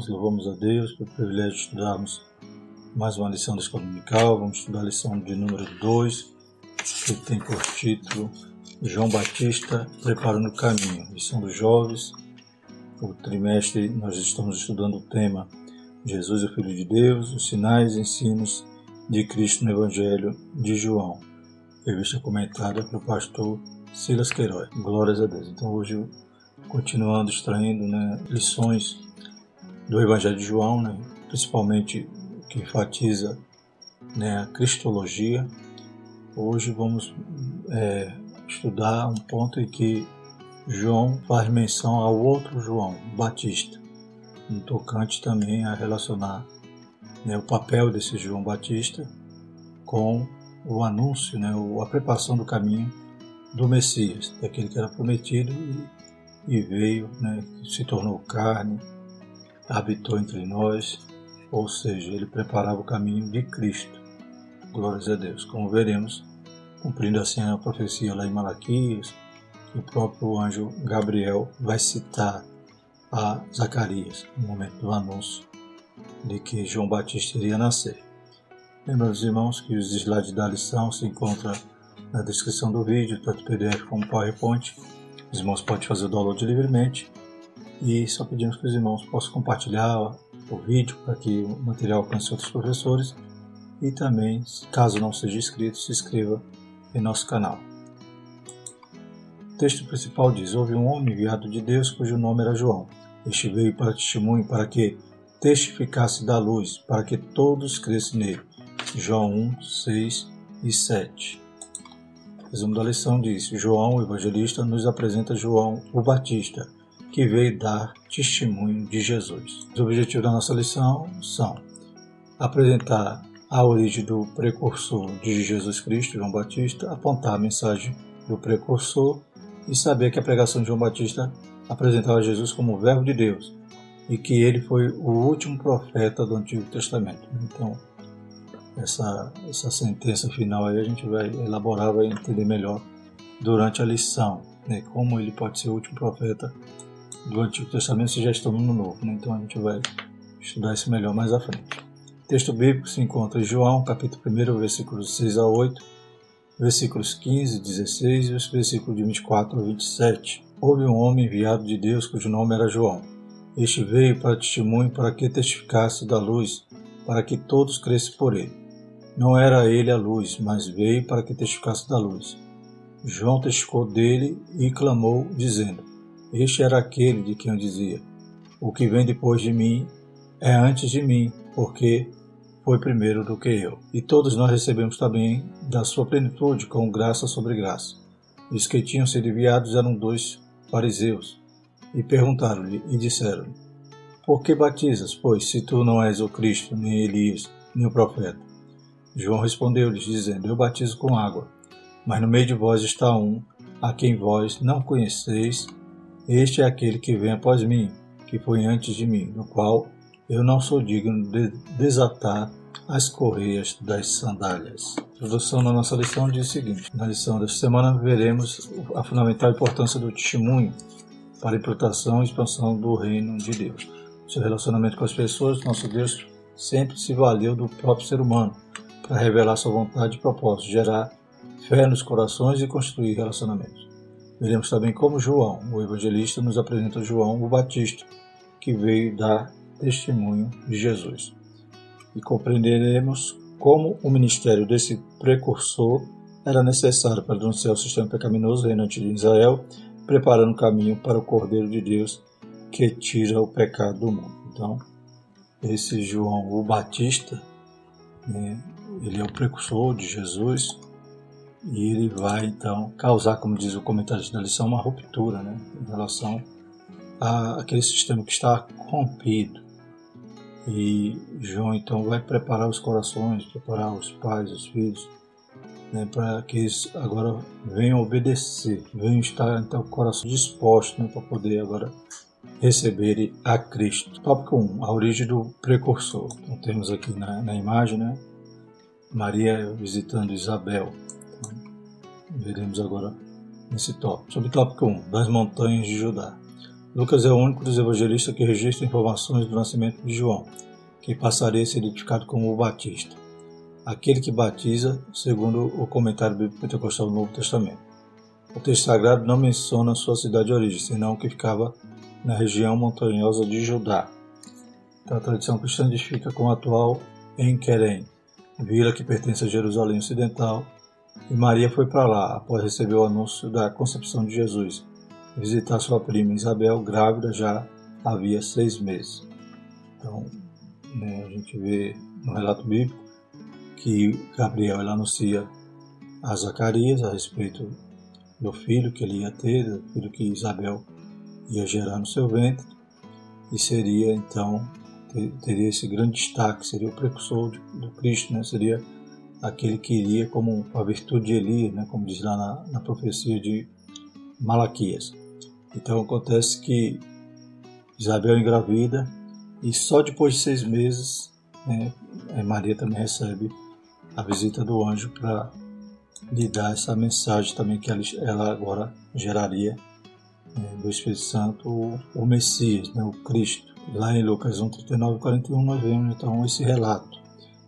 irmãos, louvamos a Deus pelo privilégio de estudarmos mais uma lição da Escola Dominical. Vamos estudar a lição de número 2, que tem por título João Batista preparando o caminho. Lição dos jovens. O trimestre nós estamos estudando o tema Jesus, o Filho de Deus, os sinais e ensinos de Cristo no Evangelho de João. Revista comentada pelo pastor Silas Queiroz. Glórias a Deus. Então hoje continuando extraindo né, lições do Evangelho de João, né, principalmente que enfatiza né, a cristologia. Hoje vamos é, estudar um ponto em que João faz menção ao outro João, Batista, um tocante também a relacionar né, o papel desse João Batista com o anúncio, né, a preparação do caminho do Messias, daquele que era prometido e e veio, né, se tornou carne, habitou entre nós, ou seja, ele preparava o caminho de Cristo. Glórias a Deus. Como veremos, cumprindo assim a profecia lá em Malaquias, que o próprio anjo Gabriel vai citar a Zacarias no momento do anúncio de que João Batista iria nascer. Lembramos, irmãos, que os slides da lição se encontram na descrição do vídeo, tanto PDF como PowerPoint os irmãos podem fazer o download livremente e só pedimos que os irmãos possam compartilhar o vídeo para que o material alcance outros professores e também, caso não seja inscrito, se inscreva em nosso canal. O texto principal diz: Houve um homem enviado de Deus cujo nome era João. Este veio para testemunho para que testificasse da luz, para que todos crescem nele. João 1, 6 e 7. Resumo da lição diz: João, o evangelista, nos apresenta João, o Batista, que veio dar testemunho de Jesus. Os objetivos da nossa lição são apresentar a origem do precursor de Jesus Cristo, João Batista, apontar a mensagem do precursor e saber que a pregação de João Batista apresentava Jesus como o Verbo de Deus e que ele foi o último profeta do Antigo Testamento. Então, essa, essa sentença final aí a gente vai elaborar, vai entender melhor durante a lição, né, como ele pode ser o último profeta do Antigo Testamento se já estamos no Novo. Né? Então a gente vai estudar isso melhor mais à frente. O texto bíblico se encontra em João, capítulo 1, versículos 6 a 8, versículos 15 e 16 e os versículos de 24 a 27. Houve um homem enviado de Deus cujo nome era João. Este veio para testemunho para que testificasse da luz, para que todos crescem por ele. Não era ele a luz, mas veio para que testificasse da luz. João testificou dele e clamou, dizendo: Este era aquele de quem eu dizia: O que vem depois de mim é antes de mim, porque foi primeiro do que eu. E todos nós recebemos também da sua plenitude com graça sobre graça. Os que tinham sido enviados eram dois fariseus, e perguntaram-lhe e disseram-lhe: Por que batizas, pois, se tu não és o Cristo, nem Elias, nem o profeta? João respondeu-lhes, dizendo: Eu batizo com água, mas no meio de vós está um, a quem vós não conheceis. Este é aquele que vem após mim, que foi antes de mim, no qual eu não sou digno de desatar as correias das sandálias. A introdução na nossa lição diz o seguinte: na lição desta semana veremos a fundamental importância do testemunho para a implantação e expansão do reino de Deus. Seu relacionamento com as pessoas, nosso Deus sempre se valeu do próprio ser humano para revelar sua vontade e propósito, gerar fé nos corações e construir relacionamentos. Veremos também como João, o evangelista, nos apresenta João o Batista, que veio dar testemunho de Jesus. E compreenderemos como o ministério desse precursor era necessário para denunciar o sistema pecaminoso reinante de Israel, preparando o caminho para o Cordeiro de Deus que tira o pecado do mundo. Então, esse João o Batista, né, ele é o precursor de Jesus e ele vai então causar, como diz o comentário da lição, uma ruptura né, em relação àquele sistema que está corrompido. E João então vai preparar os corações, preparar os pais, os filhos, né, para que eles agora venham obedecer, venham estar então com o coração disposto né, para poder agora receber a Cristo. Tópico 1, a origem do precursor. Então temos aqui na, na imagem, né, Maria visitando Isabel. Veremos agora nesse tópico. Sobre tópico 1, das montanhas de Judá. Lucas é o único dos evangelistas que registra informações do nascimento de João, que passaria a ser identificado como o Batista, aquele que batiza, segundo o comentário bíblico pentecostal do Novo Testamento. O texto sagrado não menciona sua cidade de origem, senão que ficava na região montanhosa de Judá. Então, a tradição cristã identifica com o atual Enquerem, vila que pertence a Jerusalém Ocidental, e Maria foi para lá após receber o anúncio da concepção de Jesus, visitar sua prima Isabel, grávida já havia seis meses. Então, né, a gente vê no relato bíblico que Gabriel anuncia a Zacarias a respeito do filho que ele ia ter, do filho que Isabel ia gerar no seu ventre, e seria então, teria esse grande destaque, seria o precursor do Cristo, né? seria aquele que iria como a virtude de Elias, né? como diz lá na, na profecia de Malaquias. Então acontece que Isabel engravida e só depois de seis meses né, Maria também recebe a visita do anjo para lhe dar essa mensagem também que ela agora geraria né, do Espírito Santo o, o Messias, né, o Cristo. Lá em Lucas 1, 39 e 41 nós vemos então esse relato.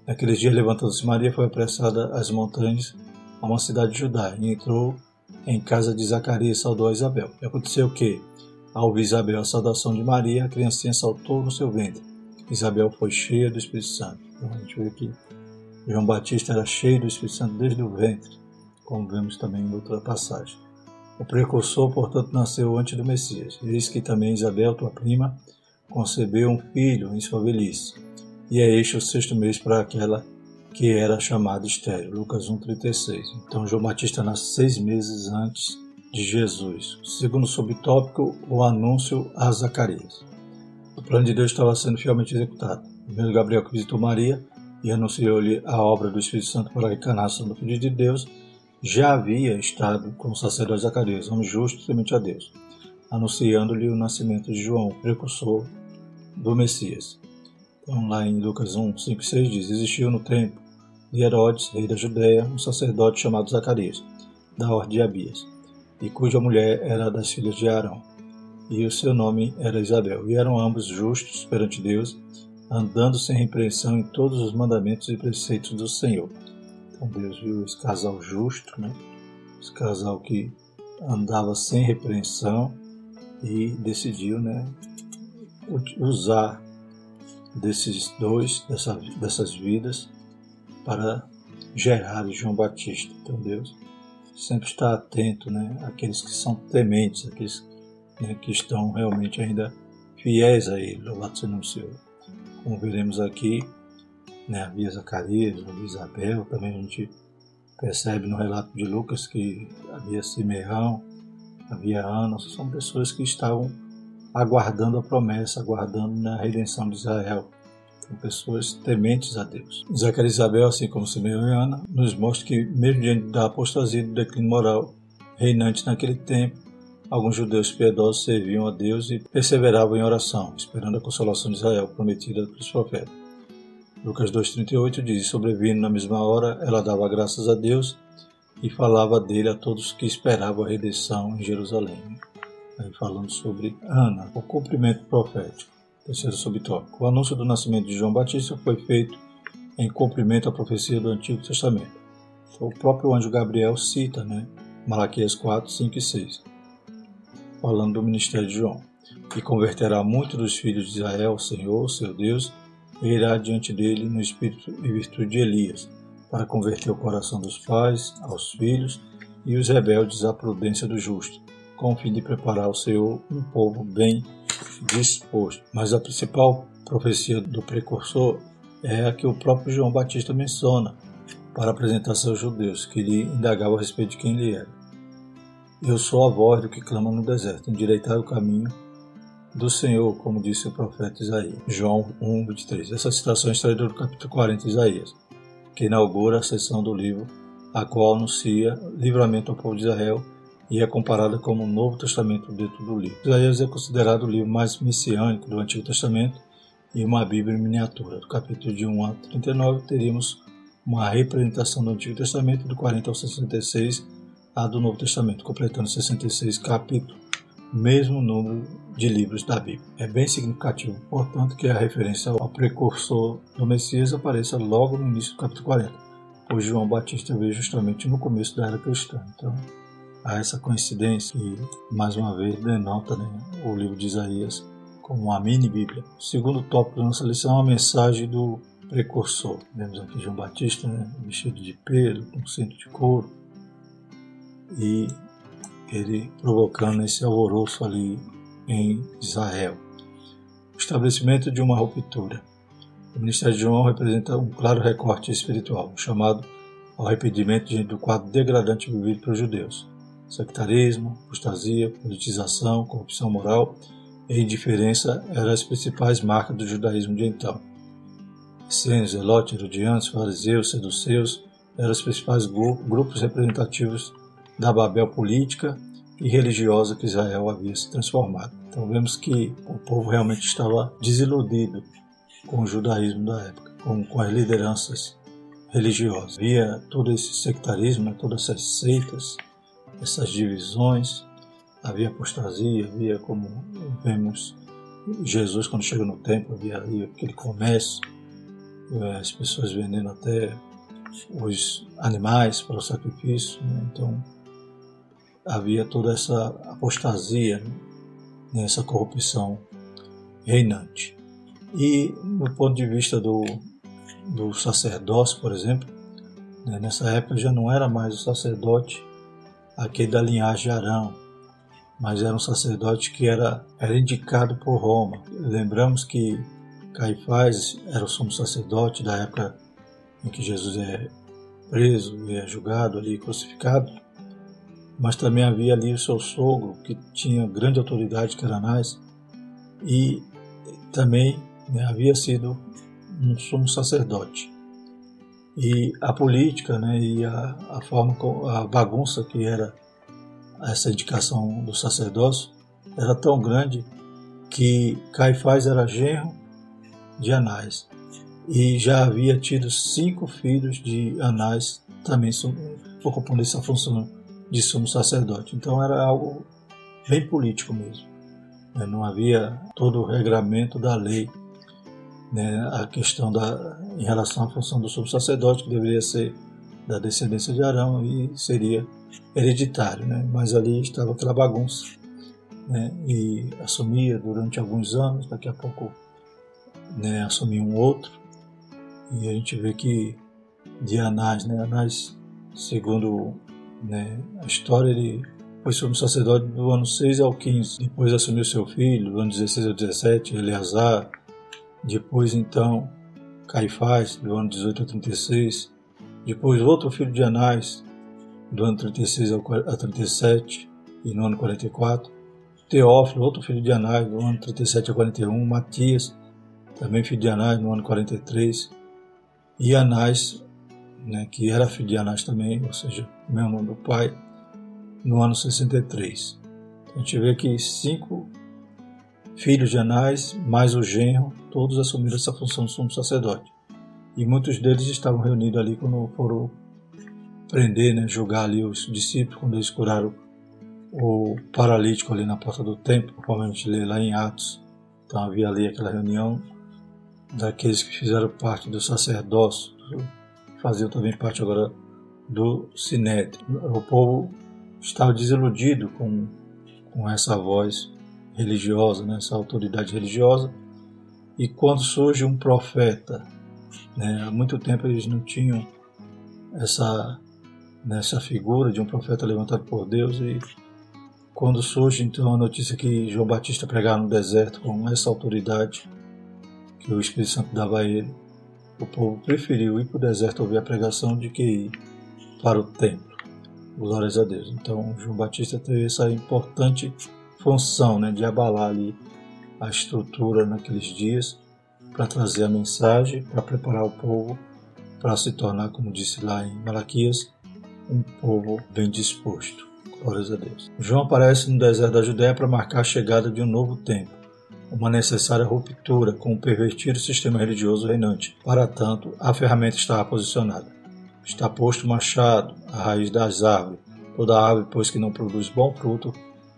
Naqueles dias levantando-se Maria foi apressada às montanhas a uma cidade de Judá e entrou em casa de Zacarias e saudou a Isabel. E aconteceu que, ao ouvir Isabel a saudação de Maria, a criancinha saltou no seu ventre. Isabel foi cheia do Espírito Santo. Então a gente vê que João Batista era cheio do Espírito Santo desde o ventre, como vemos também em outra passagem. O precursor, portanto, nasceu antes do Messias. Eis que também Isabel, tua prima, concebeu um filho em sua velhice. E é este o sexto mês para aquela que era chamada estéreo. Lucas 1,36. Então, João Batista nasce seis meses antes de Jesus. Segundo subtópico, o anúncio a Zacarias. O plano de Deus estava sendo fielmente executado. Primeiro Gabriel que visitou Maria e anunciou-lhe a obra do Espírito Santo para a encarnação do Filho de Deus, já havia estado com o sacerdote Zacarias, homem justo temente a Deus, anunciando-lhe o nascimento de João, precursor do Messias. Então, lá em Lucas 1, 5 e 6 diz: Existiu no tempo de Herodes, rei da Judéia, um sacerdote chamado Zacarias, da ordem de Abias, e cuja mulher era das filhas de Arão, e o seu nome era Isabel, e eram ambos justos perante Deus andando sem repreensão em todos os mandamentos e preceitos do Senhor. Então Deus viu esse casal justo, né? esse casal que andava sem repreensão e decidiu né, usar desses dois, dessa, dessas vidas, para gerar João Batista. Então Deus sempre está atento né, àqueles que são tementes, àqueles né, que estão realmente ainda fiéis a Ele. Louvado seja o Senhor como veremos aqui, né, havia Zacarias, havia Isabel, também a gente percebe no relato de Lucas que havia Simeão, havia Ana, são pessoas que estavam aguardando a promessa, aguardando na redenção de Israel. São pessoas tementes a Deus. Zacarias e Isabel, assim como Simeão e Ana, nos mostra que, mesmo diante da apostasia e do declínio moral reinante naquele tempo, Alguns judeus piedosos serviam a Deus e perseveravam em oração, esperando a consolação de Israel prometida pelos profetas. Lucas 2,38 diz: Sobrevindo na mesma hora, ela dava graças a Deus e falava dele a todos que esperavam a redenção em Jerusalém. Falando sobre Ana, o cumprimento profético. Terceiro subtópico. O anúncio do nascimento de João Batista foi feito em cumprimento à profecia do Antigo Testamento. O próprio anjo Gabriel cita, né? Malaquias 4, 5 e 6 falando do ministério de João. E converterá muitos dos filhos de Israel, Senhor, seu Deus, e irá diante dele no espírito e virtude de Elias, para converter o coração dos pais aos filhos e os rebeldes à prudência do justo, com o fim de preparar ao Senhor um povo bem disposto. Mas a principal profecia do precursor é a que o próprio João Batista menciona para apresentar seus judeus, que lhe indagavam a respeito de quem ele era. Eu sou a voz do que clama no deserto, endireitar o caminho do Senhor, como disse o profeta Isaías. João 1, 23. Essa citação é extraída do capítulo 40 de Isaías, que inaugura a seção do livro, a qual anuncia livramento ao povo de Israel e é comparada como o Novo Testamento dentro do livro. Isaías é considerado o livro mais messiânico do Antigo Testamento e uma Bíblia em miniatura. Do capítulo de 1 a 39 teríamos uma representação do Antigo Testamento, do 40 ao 66 a do Novo Testamento, completando 66 capítulos, mesmo número de livros da Bíblia. É bem significativo, portanto, que a referência ao precursor do Messias apareça logo no início do capítulo 40, pois João Batista veio justamente no começo da era cristã. Então, há essa coincidência que, mais uma vez, denota né, o livro de Isaías como uma mini-bíblia. O segundo tópico da nossa lição é a mensagem do precursor. Vemos aqui João Batista né, vestido de pelo, com cinto de couro, e ele provocando esse alvoroço ali em Israel. O estabelecimento de uma ruptura. O ministério de João representa um claro recorte espiritual, chamado ao arrependimento do quadro degradante vivido pelos judeus. Sectarismo, apostasia, politização, corrupção moral e indiferença eram as principais marcas do judaísmo de então. Essênios, Zelotes, Herodianos, Fariseus, Seduceus eram os principais grupos representativos da Babel política e religiosa que Israel havia se transformado. Então vemos que o povo realmente estava desiludido com o judaísmo da época, com, com as lideranças religiosas. Havia todo esse sectarismo, todas essas seitas, essas divisões, havia apostasia, havia como vemos Jesus quando chega no templo, havia ali aquele comércio, eh, as pessoas vendendo até os animais para o sacrifício. Né? Então havia toda essa apostasia, né? essa corrupção reinante. E no ponto de vista do, do sacerdócio, por exemplo, né? nessa época já não era mais o sacerdote aquele da linhagem de Arão, mas era um sacerdote que era, era indicado por Roma. Lembramos que Caifás era o sumo sacerdote da época em que Jesus é preso e é julgado ali, crucificado mas também havia ali o seu sogro, que tinha grande autoridade, que era Anás, e também né, havia sido um sumo sacerdote. E a política né, e a, a forma, a bagunça que era essa indicação do sacerdócio era tão grande que Caifás era genro de Anás e já havia tido cinco filhos de Anás também ocupando essa função de sumo sacerdote. Então era algo bem político mesmo. Né? Não havia todo o regramento da lei, né? a questão da, em relação à função do sumo sacerdote, que deveria ser da descendência de Arão e seria hereditário, né? mas ali estava aquela bagunça. Né? E assumia durante alguns anos, daqui a pouco né, assumia um outro, e a gente vê que de Anás, né? Anás, segundo né? A história ele foi sumo sacerdote do ano 6 ao 15, depois assumiu seu filho, do ano 16 ao 17, Eleazar, depois então Caifás, do ano 18 ao 36, depois outro filho de Anás, do ano 36 ao 37 e no ano 44, Teófilo, outro filho de Anás, do ano 37 a 41, Matias, também filho de Anás, no ano 43, e Anás, né, que era filho de Anás também, ou seja, mesmo nome do pai, no ano 63. A gente vê que cinco filhos de Anás, mais o genro, todos assumiram essa função de sumo sacerdote. E muitos deles estavam reunidos ali quando foram prender, né, julgar ali os discípulos, quando eles curaram o paralítico ali na porta do templo, como a gente lê lá em Atos. Então havia ali aquela reunião daqueles que fizeram parte do sacerdócio, faziam também parte agora do Sinédrio. O povo estava desiludido com, com essa voz religiosa, né, essa autoridade religiosa, e quando surge um profeta, né, há muito tempo eles não tinham essa, nessa figura de um profeta levantado por Deus, e quando surge então a notícia que João Batista pregava no deserto com essa autoridade que o Espírito Santo dava a ele, o povo preferiu ir para o deserto ouvir a pregação de que ir para o templo. Glórias a Deus. Então, João Batista teve essa importante função né, de abalar ali a estrutura naqueles dias para trazer a mensagem, para preparar o povo para se tornar, como disse lá em Malaquias, um povo bem disposto. Glórias a Deus. João aparece no deserto da Judéia para marcar a chegada de um novo tempo uma necessária ruptura com o pervertido sistema religioso reinante. Para tanto, a ferramenta estava posicionada. Está posto o machado, a raiz das árvores. Toda árvore, pois que não produz bom fruto,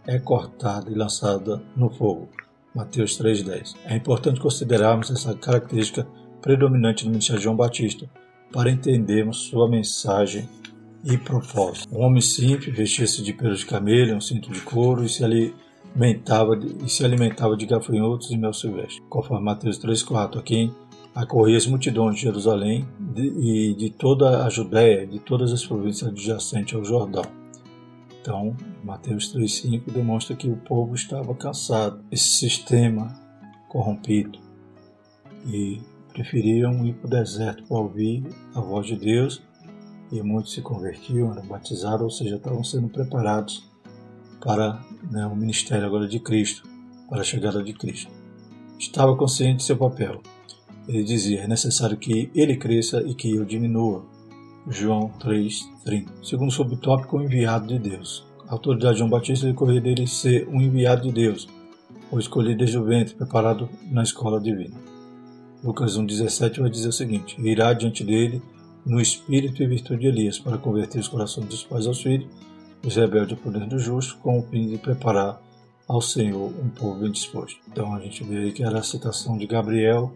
é cortada e lançada no fogo. Mateus 3,10. É importante considerarmos essa característica predominante do ministério de João Batista para entendermos sua mensagem e propósito. Um homem simples vestia-se de pelos de camelo, um cinto de couro e se alimentava de, e se alimentava de gafanhotos e mel silvestre, conforme Mateus 3,4, a quem acorria as multidões de Jerusalém de, e de toda a Judéia, de todas as províncias adjacentes ao Jordão. Então, Mateus 3,5 demonstra que o povo estava cansado desse sistema corrompido e preferiam ir para o deserto para ouvir a voz de Deus e muitos se convertiam, eram batizados, ou seja, estavam sendo preparados para né, o ministério agora de Cristo, para a chegada de Cristo. Estava consciente de seu papel. Ele dizia: é necessário que ele cresça e que eu diminua. João 3:30. Segundo subtópico, o enviado de Deus. Autoridade de João Batista decorria dele ser um enviado de Deus, ou escolhido desde o ventre, preparado na escola divina. Lucas 1,17 vai dizer o seguinte: Irá diante dele no espírito e virtude de Elias, para converter os corações dos pais aos filhos, os rebeldes ao poder do justo, com o fim de preparar ao Senhor um povo bem disposto. Então a gente vê aí que era a citação de Gabriel,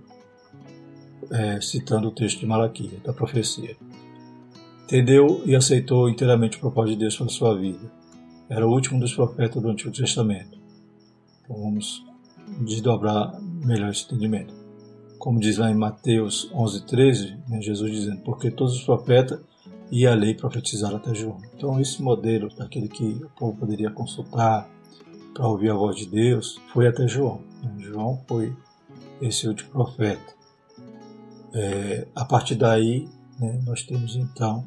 é, citando o texto de Malaquias, da profecia. Entendeu e aceitou inteiramente o propósito de Deus para a sua vida. Era o último dos profetas do Antigo Testamento. Então vamos desdobrar melhor esse entendimento como diz lá em Mateus 11:13, né, Jesus dizendo, porque todos os profetas e a lei profetizaram até João. Então esse modelo daquele que o povo poderia consultar para ouvir a voz de Deus foi até João. Né? João foi esse último profeta. É, a partir daí né, nós temos então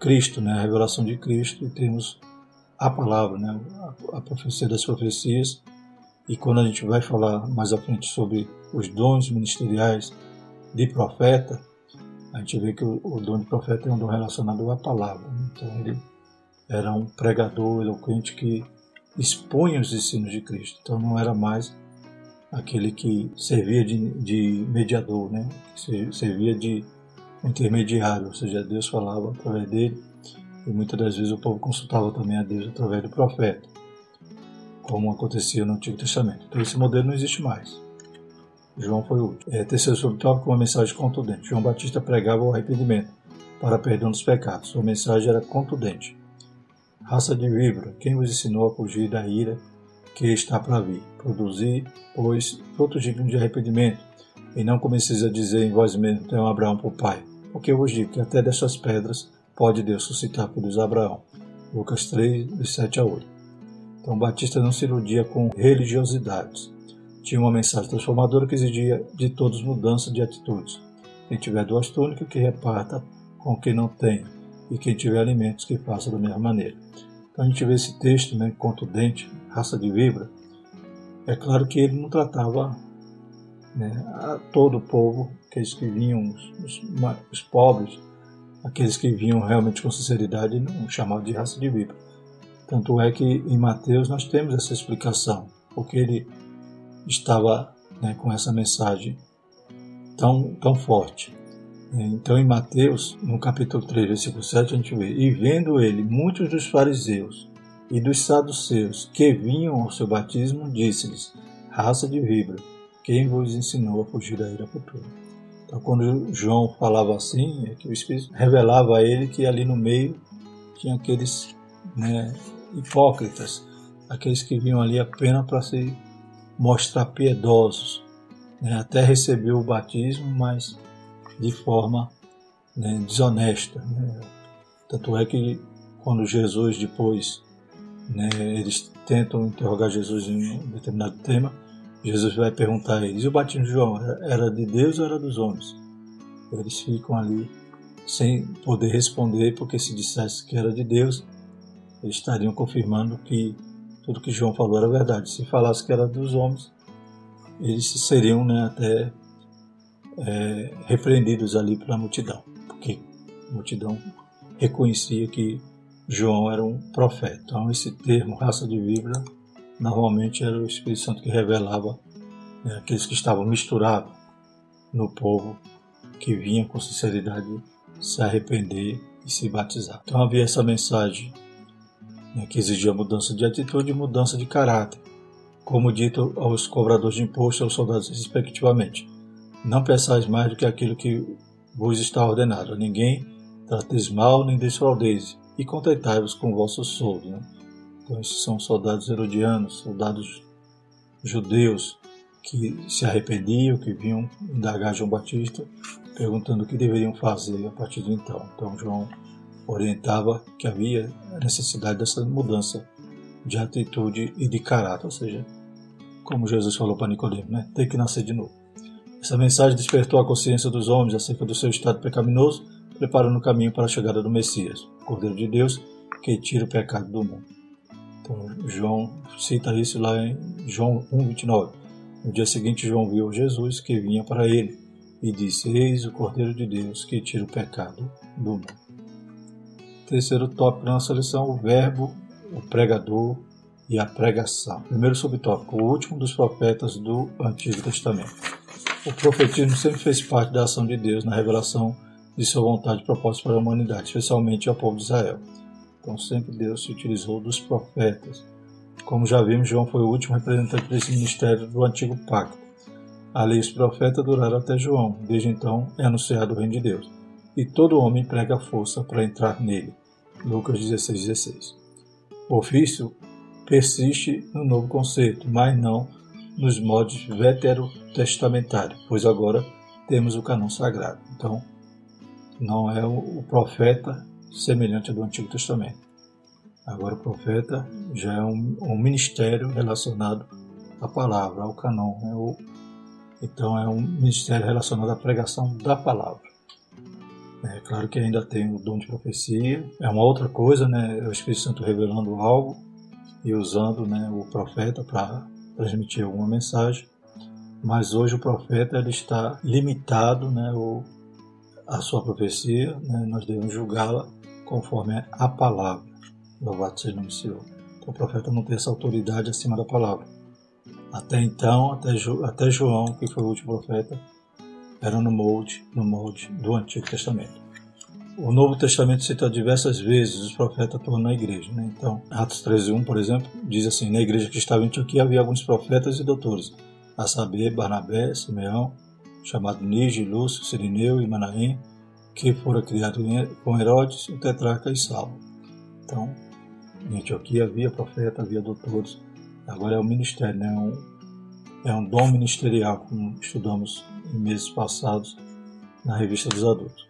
Cristo, né, a revelação de Cristo e temos a palavra, né, a, a profecia das profecias e quando a gente vai falar mais à frente sobre os dons ministeriais de profeta, a gente vê que o, o dom de profeta é um dom relacionado à palavra. Né? Então ele era um pregador eloquente que expunha os ensinos de Cristo. Então não era mais aquele que servia de, de mediador, né? Servia de intermediário, ou seja, Deus falava através dele e muitas das vezes o povo consultava também a Deus através do profeta como acontecia no Antigo Testamento. Então esse modelo não existe mais. João foi o último. É, terceiro subtópico, uma mensagem contundente. João Batista pregava o arrependimento para perdão dos pecados. Sua mensagem era contundente. Raça de víbora, quem vos ensinou a fugir da ira que está para vir? Produzir, pois, frutos dignos de arrependimento, e não comeceis a dizer em vós mesmos, tenho Abraão por pai. Porque eu vos digo que até destas pedras pode Deus suscitar de Abraão. Lucas 3, de 7 a 8. Então Batista não se iludia com religiosidades. Tinha uma mensagem transformadora que exigia de todos mudança de atitudes. Quem tiver duas túnicas, que reparta com quem não tem, e quem tiver alimentos, que faça da mesma maneira. Então a gente vê esse texto, né, contundente, raça de vibra. É claro que ele não tratava né, a todo o povo, aqueles que vinham, os, os pobres, aqueles que vinham realmente com sinceridade, não chamava de raça de vibra. Tanto é que em Mateus nós temos essa explicação, porque ele estava né, com essa mensagem tão, tão forte. Então, em Mateus, no capítulo 3, versículo 7, a gente vê: E vendo ele muitos dos fariseus e dos saduceus que vinham ao seu batismo, disse-lhes: Raça de vibra, quem vos ensinou a fugir da ira futura? Então, quando João falava assim, é que o Espírito revelava a ele que ali no meio tinha aqueles né, hipócritas, aqueles que vinham ali apenas para se mostrar piedosos, né, até receber o batismo, mas de forma né, desonesta. Né. Tanto é que quando Jesus depois, né, eles tentam interrogar Jesus em um determinado tema, Jesus vai perguntar a eles, e o batismo de João era de Deus ou era dos homens? Eles ficam ali sem poder responder, porque se dissesse que era de Deus, eles estariam confirmando que tudo que João falou era verdade. Se falasse que era dos homens, eles seriam né, até é, repreendidos ali pela multidão, porque a multidão reconhecia que João era um profeta. Então, esse termo, raça de víbora, normalmente era o Espírito Santo que revelava né, aqueles que estavam misturados no povo que vinha com sinceridade se arrepender e se batizar. Então havia essa mensagem né, que exigia mudança de atitude e mudança de caráter, como dito aos cobradores de imposto e aos soldados respectivamente. Não peçais mais do que aquilo que vos está ordenado. Ninguém trateis mal nem desfraudeis, e contentai-vos com o vosso soldo. Né? Então, esses são soldados herodianos, soldados judeus que se arrependiam, que vinham indagar João Batista, perguntando o que deveriam fazer a partir de então. Então, João orientava que havia necessidade dessa mudança de atitude e de caráter, ou seja, como Jesus falou para Nicodemo, né? tem que nascer de novo. Essa mensagem despertou a consciência dos homens acerca do seu estado pecaminoso, preparando o caminho para a chegada do Messias, o Cordeiro de Deus, que tira o pecado do mundo. Então, João cita isso lá em João 1:29. No dia seguinte, João viu Jesus que vinha para ele e disse: Eis o Cordeiro de Deus que tira o pecado do mundo. Terceiro tópico da nossa lição: o Verbo, o pregador e a pregação. Primeiro subtópico: o último dos profetas do Antigo Testamento. O profetismo sempre fez parte da ação de Deus na revelação de sua vontade e propósitos para a humanidade, especialmente ao povo de Israel. Então sempre Deus se utilizou dos profetas. Como já vimos, João foi o último representante desse ministério do antigo pacto. A lei os profetas duraram até João. Desde então é anunciado o reino de Deus. E todo homem prega força para entrar nele. Lucas 16, 16. O ofício persiste no novo conceito, mas não nos modos veterotestamentários, pois agora temos o canon sagrado. Então, não é o profeta semelhante ao do Antigo Testamento. Agora, o profeta já é um, um ministério relacionado à palavra, ao canon. Né? O, então, é um ministério relacionado à pregação da palavra. É claro que ainda tem o dom de profecia, é uma outra coisa, né? É o Espírito Santo revelando algo e usando né, o profeta para transmitir alguma mensagem. Mas hoje o profeta ele está limitado, né, ou a sua profecia, né, nós devemos julgá-la conforme a palavra. Louvado seja o nome do Senhor. Então, o profeta não tem essa autoridade acima da palavra. Até então, até, jo, até João, que foi o último profeta, era no molde, no molde do Antigo Testamento. O Novo Testamento cita diversas vezes os profetas atuando na igreja. Né? Então, Atos 13.1, por exemplo, diz assim, na igreja que estava em Antioquia havia alguns profetas e doutores, a saber, Barnabé, Simeão, chamado Nige, Lúcio, Sirineu e Manaém, que fora criado com Herodes, o tetrarca e Saulo. Então, em Antioquia havia profeta, havia doutores. Agora é um ministério, né? é, um, é um dom ministerial, como estudamos em meses passados na revista dos adultos.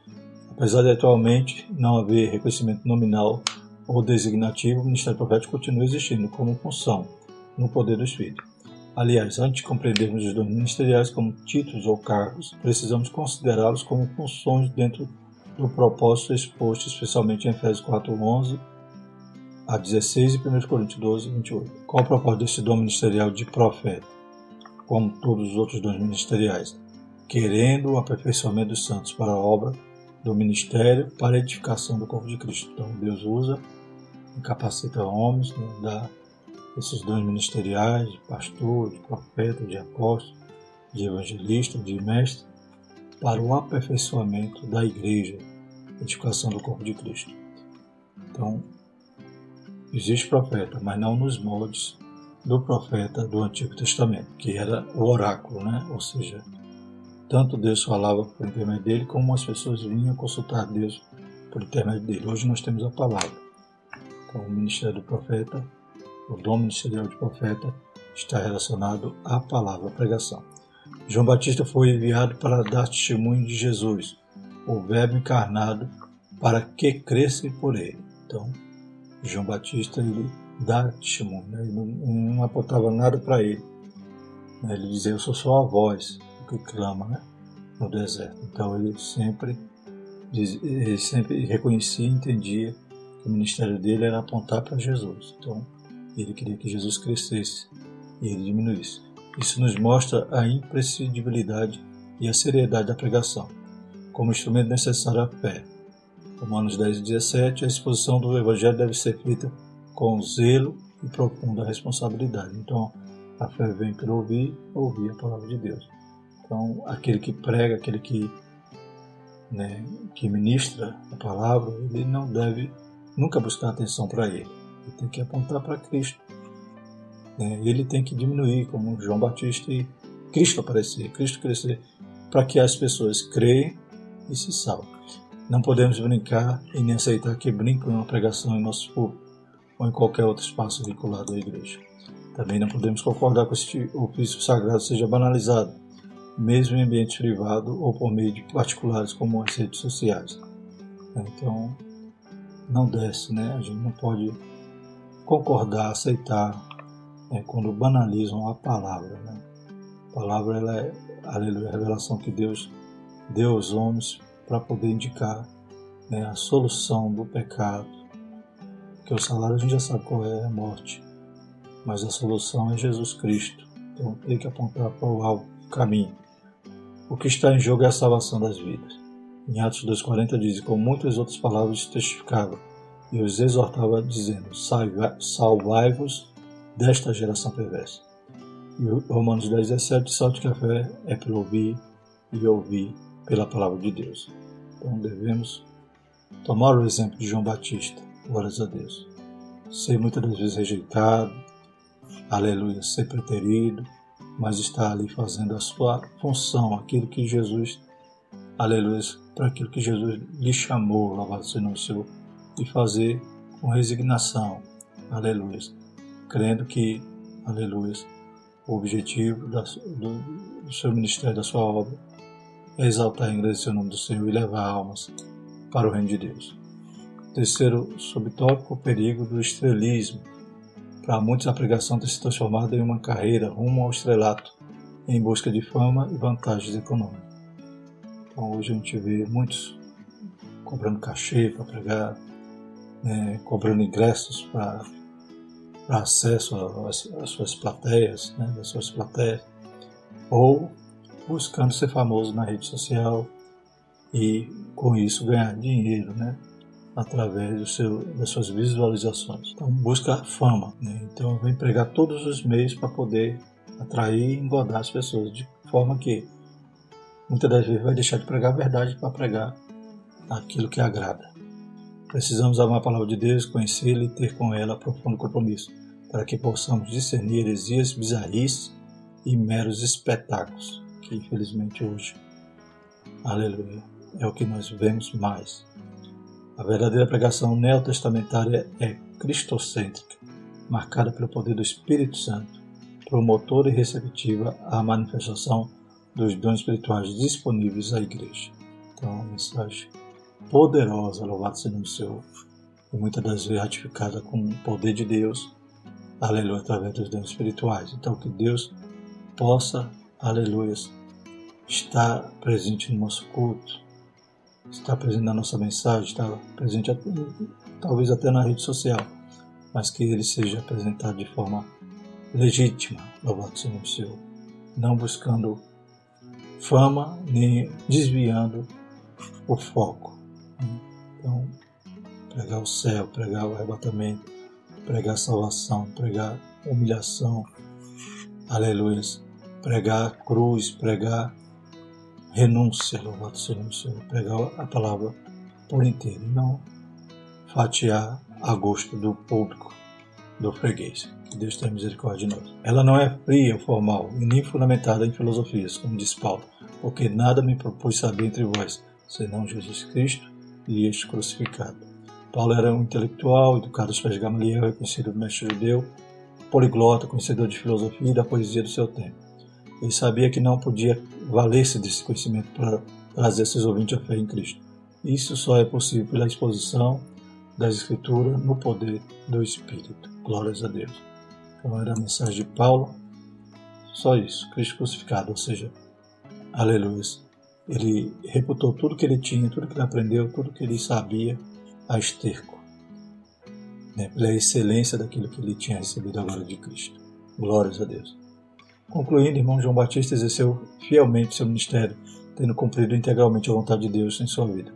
Apesar de atualmente não haver reconhecimento nominal ou designativo, o ministério profético continua existindo como função no poder do Espírito. Aliás, antes de compreendermos os dons ministeriais como títulos ou cargos, precisamos considerá-los como funções dentro do propósito exposto especialmente em Efésios 4, 11 a 16 e 1 Coríntios 12, 28. Qual o propósito desse dom ministerial de profeta? Como todos os outros dons ministeriais, querendo o aperfeiçoamento dos santos para a obra do ministério, para a edificação do corpo de Cristo. Então, Deus usa capacita homens, né, dá esses dons ministeriais de pastor, de profeta, de apóstolo, de evangelista, de mestre, para o aperfeiçoamento da igreja, edificação do corpo de Cristo. Então, existe profeta, mas não nos moldes do profeta do Antigo Testamento, que era o oráculo, né? ou seja, tanto Deus falava por intermédio dele, como as pessoas vinham consultar Deus por intermédio dele. Hoje nós temos a palavra. Então, o ministério do profeta o dom ministerial de profeta está relacionado à palavra, pregação. João Batista foi enviado para dar testemunho de Jesus, o Verbo encarnado, para que crescem por ele. Então, João Batista ele dá testemunho, né? ele não, não apontava nada para ele. Né? Ele dizia: Eu sou só a voz que clama né? no deserto. Então, ele sempre, ele sempre reconhecia e entendia que o ministério dele era apontar para Jesus. Então, ele queria que Jesus crescesse e ele diminuísse. Isso nos mostra a imprescindibilidade e a seriedade da pregação, como instrumento necessário à fé. Romanos 10 e 17, a exposição do Evangelho deve ser feita com zelo e profunda responsabilidade. Então, a fé vem pelo ouvir, ouvir a palavra de Deus. Então, aquele que prega, aquele que, né, que ministra a palavra, ele não deve nunca buscar atenção para ele Tem que apontar para Cristo. Né? Ele tem que diminuir, como João Batista, e Cristo aparecer, Cristo crescer, para que as pessoas creem e se salvem. Não podemos brincar e nem aceitar que brinquem uma pregação em nosso público ou em qualquer outro espaço vinculado à igreja. Também não podemos concordar com que o ofício sagrado seja banalizado, mesmo em ambiente privado ou por meio de particulares como as redes sociais. Então, não desce, né? A gente não pode concordar, aceitar né, quando banalizam a palavra. Né? A palavra ela é, aleluia, a revelação que Deus deu aos homens para poder indicar né, a solução do pecado. Porque o salário a gente já sabe qual é, a morte. Mas a solução é Jesus Cristo. Então tem que apontar para o caminho. O que está em jogo é a salvação das vidas. Em Atos 2,40 diz: Com muitas outras palavras testificava e os exortava, dizendo: Salvai-vos desta geração perversa. E Romanos 10, 17 salta que a fé é pelo ouvir e ouvir pela palavra de Deus. Então devemos tomar o exemplo de João Batista, glórias a Deus. Ser muitas das vezes rejeitado, aleluia, ser preterido, mas estar ali fazendo a sua função, aquilo que Jesus, aleluia, para aquilo que Jesus lhe chamou, louvado seja o Senhor, e fazer com resignação, aleluia, crendo que, aleluia, o objetivo da, do, do seu ministério, da sua obra, é exaltar e engrandecer o nome do Senhor e levar almas para o reino de Deus. Terceiro subtópico, o perigo do estrelismo. Para muitos, a pregação tem se transformado em uma carreira rumo ao estrelato, em busca de fama e vantagens econômicas. Então, hoje a gente vê muitos cobrando cachê para pregar, né, cobrando ingressos para acesso às, suas plateias, né, das suas plateias, ou buscando ser famoso na rede social e com isso ganhar dinheiro, né? através seu, das suas visualizações. Então busca fama. Né? Então vem pregar todos os meios para poder atrair e engordar as pessoas, de forma que muitas das vezes vai deixar de pregar a verdade para pregar aquilo que agrada. Precisamos amar a palavra de Deus, conhecê-la e ter com ela profundo compromisso, para que possamos discernir heresias, bizarrices e meros espetáculos que infelizmente hoje, aleluia, é o que nós vemos mais. A verdadeira pregação neotestamentária é cristocêntrica, marcada pelo poder do Espírito Santo, promotora e receptiva à manifestação dos dons espirituais disponíveis à igreja. Então, uma mensagem poderosa, louvado seja o Senhor, e muitas das vezes ratificada com o poder de Deus, aleluia, através dos dons espirituais. Então, que Deus possa aleluia, está presente no nosso culto, está presente na nossa mensagem, está presente talvez até na rede social, mas que ele seja apresentado de forma legítima, louvado seja o Senhor, não buscando fama nem desviando o foco. Então, pregar o céu, pregar o arrebatamento, pregar a salvação, pregar humilhação, aleluia, pregar a cruz, pregar renúncia, louvado seja o Senhor, pregar a palavra por inteiro, não fatiar a gosto do público, do freguês. Que Deus tenha misericórdia de nós. Ela não é fria ou formal, e nem fundamentada em filosofias, como diz Paulo, porque nada me propus saber entre vós, senão Jesus Cristo e este crucificado. Paulo era um intelectual, educado aos pés de Gamaliel, reconhecido mestre judeu, poliglota, conhecedor de filosofia e da poesia do seu tempo. Ele sabia que não podia valer-se desse conhecimento para trazer seus ouvintes à fé em Cristo. Isso só é possível pela exposição das Escrituras no poder do Espírito. Glórias a Deus. Então era a mensagem de Paulo. Só isso, Cristo crucificado, ou seja, aleluia. Ele reputou tudo que ele tinha, tudo que ele aprendeu, tudo que ele sabia a esterco, né, pela excelência daquilo que ele tinha recebido agora de Cristo. Glórias a Deus. Concluindo, irmão João Batista exerceu fielmente seu ministério, tendo cumprido integralmente a vontade de Deus em sua vida.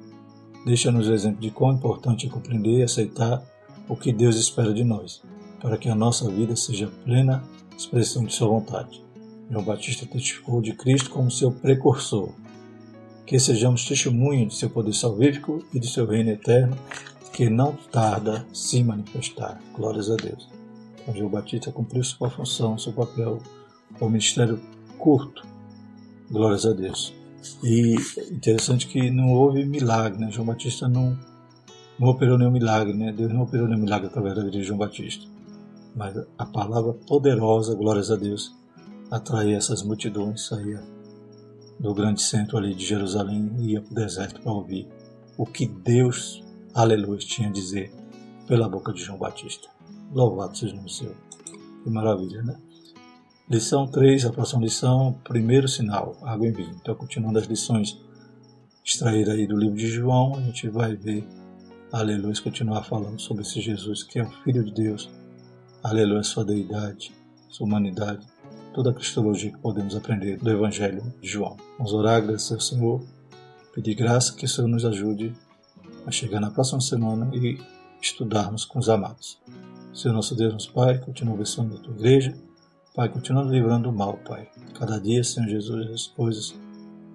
Deixa-nos o exemplo de quão importante é compreender e aceitar o que Deus espera de nós, para que a nossa vida seja plena expressão de sua vontade. João Batista testificou de Cristo como seu precursor. Que sejamos testemunhos de seu poder salvífico e de seu reino eterno porque não tarda se manifestar. Glórias a Deus. Então, João Batista cumpriu sua função, seu papel, o ministério curto. Glórias a Deus. E interessante que não houve milagre, né? João Batista não, não operou nenhum milagre, né? Deus não operou nenhum milagre através da vida de João Batista. Mas a palavra poderosa, glórias a Deus, atraía essas multidões, saía do grande centro ali de Jerusalém e ia para o deserto para ouvir o que Deus, aleluia, tinha a dizer pela boca de João Batista. Louvado seja o nome seu. Que maravilha, né? Lição 3, a próxima lição, primeiro sinal, água em vinho. Então, continuando as lições extraídas aí do livro de João, a gente vai ver, aleluia, continuar falando sobre esse Jesus que é o Filho de Deus, aleluia, sua deidade, sua humanidade, toda a cristologia que podemos aprender do Evangelho de João. Vamos orar, agradecer ao Senhor, pedir graça que o Senhor nos ajude a chegar na próxima semana e estudarmos com os amados. Senhor nosso Deus, nosso Pai, continua abençoando a tua igreja, Pai, continuando livrando do mal, Pai. Cada dia, Senhor Jesus, as coisas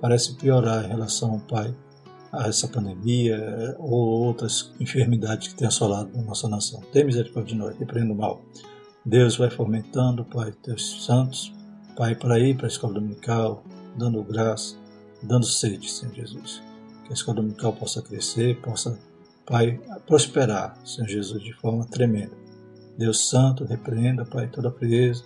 parecem piorar em relação, Pai, a essa pandemia ou outras enfermidades que têm assolado a nossa nação. Tem misericórdia de nós, repreenda o mal. Deus vai fomentando, Pai, teus santos, Pai, para ir para a escola dominical, dando graça, dando sede, Senhor Jesus. Que a escola dominical possa crescer, possa, Pai, prosperar, Senhor Jesus, de forma tremenda. Deus Santo, repreenda, Pai, toda a frieza,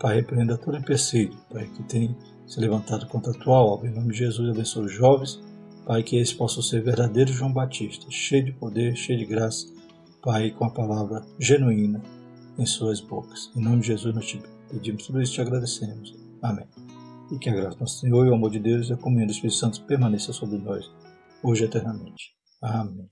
Pai, repreenda todo empecilho, Pai, que tem se levantado contra a tua obra. Em nome de Jesus, abençoe os jovens, Pai, que eles possam ser verdadeiros João Batista, cheio de poder, cheio de graça, Pai, com a palavra genuína em suas bocas. Em nome de Jesus, nós te pedimos tudo isso e te agradecemos. Amém. E que a graça do nosso Senhor e o amor de Deus e a comunhão do Espírito Santo permaneça sobre nós, hoje e eternamente. Amém.